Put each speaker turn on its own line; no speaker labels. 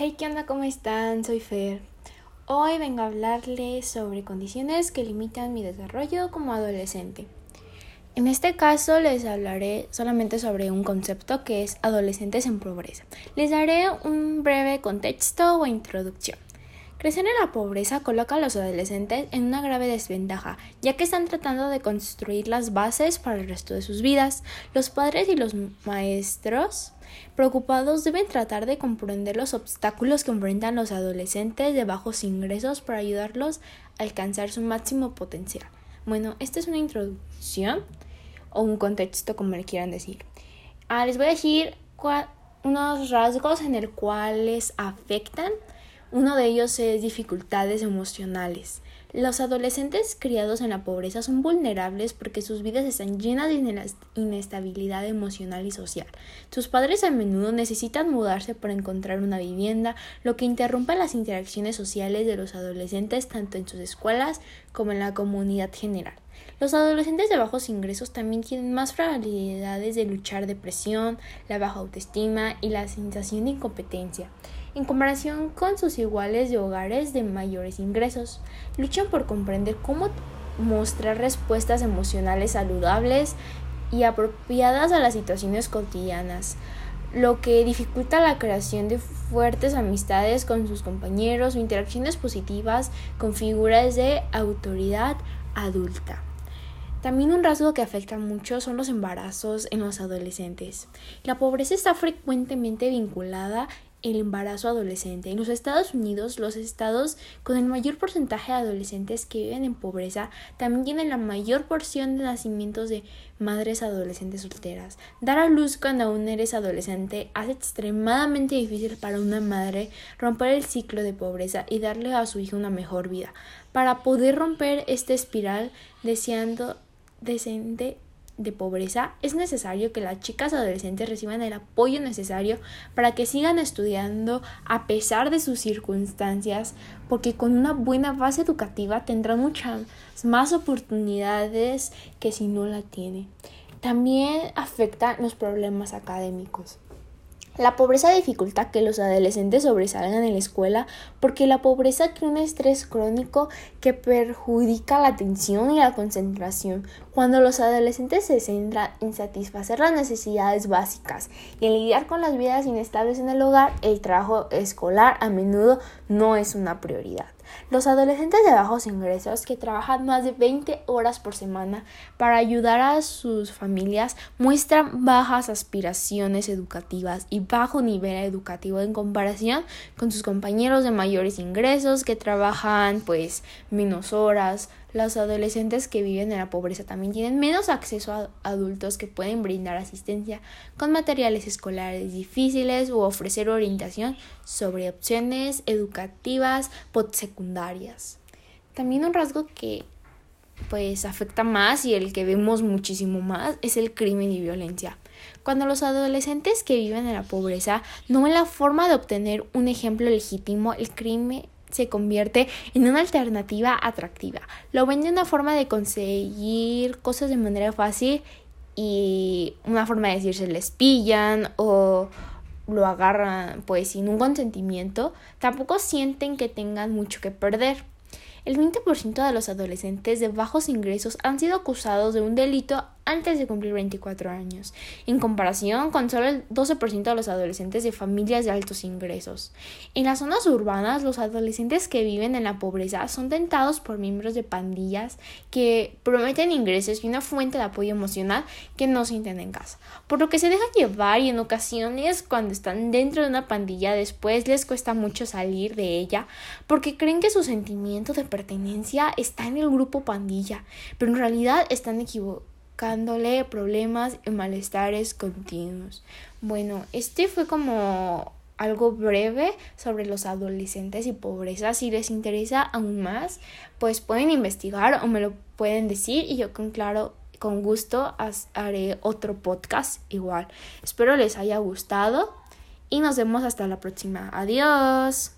Hey, ¿qué onda? ¿Cómo están? Soy Fer. Hoy vengo a hablarles sobre condiciones que limitan mi desarrollo como adolescente. En este caso les hablaré solamente sobre un concepto que es adolescentes en pobreza. Les daré un breve contexto o introducción. Crecer en la pobreza coloca a los adolescentes en una grave desventaja, ya que están tratando de construir las bases para el resto de sus vidas. Los padres y los maestros preocupados deben tratar de comprender los obstáculos que enfrentan los adolescentes de bajos ingresos para ayudarlos a alcanzar su máximo potencial. Bueno, esta es una introducción o un contexto como le quieran decir. Ah, les voy a decir unos rasgos en el cuales afectan uno de ellos es dificultades emocionales. Los adolescentes criados en la pobreza son vulnerables porque sus vidas están llenas de inestabilidad emocional y social. Sus padres a menudo necesitan mudarse para encontrar una vivienda, lo que interrumpe las interacciones sociales de los adolescentes tanto en sus escuelas como en la comunidad general. Los adolescentes de bajos ingresos también tienen más probabilidades de luchar depresión, la baja autoestima y la sensación de incompetencia en comparación con sus iguales de hogares de mayores ingresos. Luchan por comprender cómo mostrar respuestas emocionales saludables y apropiadas a las situaciones cotidianas, lo que dificulta la creación de fuertes amistades con sus compañeros o interacciones positivas con figuras de autoridad adulta. También un rasgo que afecta mucho son los embarazos en los adolescentes. La pobreza está frecuentemente vinculada el embarazo adolescente. En los Estados Unidos, los estados con el mayor porcentaje de adolescentes que viven en pobreza también tienen la mayor porción de nacimientos de madres adolescentes solteras. Dar a luz cuando aún eres adolescente hace extremadamente difícil para una madre romper el ciclo de pobreza y darle a su hijo una mejor vida. Para poder romper esta espiral deseando decente de pobreza, es necesario que las chicas adolescentes reciban el apoyo necesario para que sigan estudiando a pesar de sus circunstancias, porque con una buena base educativa tendrán muchas más oportunidades que si no la tienen. También afecta los problemas académicos. La pobreza dificulta que los adolescentes sobresalgan en la escuela porque la pobreza crea un estrés crónico que perjudica la atención y la concentración. Cuando los adolescentes se centran en satisfacer las necesidades básicas y en lidiar con las vidas inestables en el hogar, el trabajo escolar a menudo no es una prioridad. Los adolescentes de bajos ingresos que trabajan más de 20 horas por semana para ayudar a sus familias muestran bajas aspiraciones educativas y bajo nivel educativo en comparación con sus compañeros de mayores ingresos que trabajan pues menos horas, los adolescentes que viven en la pobreza también tienen menos acceso a adultos que pueden brindar asistencia con materiales escolares difíciles o ofrecer orientación sobre opciones educativas postsecundarias. También un rasgo que pues afecta más y el que vemos muchísimo más es el crimen y violencia. Cuando los adolescentes que viven en la pobreza no ven la forma de obtener un ejemplo legítimo, el crimen se convierte en una alternativa atractiva. Lo ven de una forma de conseguir cosas de manera fácil y una forma de decir se les pillan o lo agarran pues sin un consentimiento, tampoco sienten que tengan mucho que perder. El 20% de los adolescentes de bajos ingresos han sido acusados de un delito antes de cumplir 24 años, en comparación con solo el 12% de los adolescentes de familias de altos ingresos. En las zonas urbanas, los adolescentes que viven en la pobreza son tentados por miembros de pandillas que prometen ingresos y una fuente de apoyo emocional que no sienten en casa, por lo que se dejan llevar y en ocasiones cuando están dentro de una pandilla después les cuesta mucho salir de ella porque creen que su sentimiento de pertenencia está en el grupo pandilla, pero en realidad están equivocados problemas y malestares continuos. Bueno, este fue como algo breve sobre los adolescentes y pobreza. Si les interesa aún más, pues pueden investigar o me lo pueden decir y yo con claro con gusto haré otro podcast igual. Espero les haya gustado y nos vemos hasta la próxima. Adiós.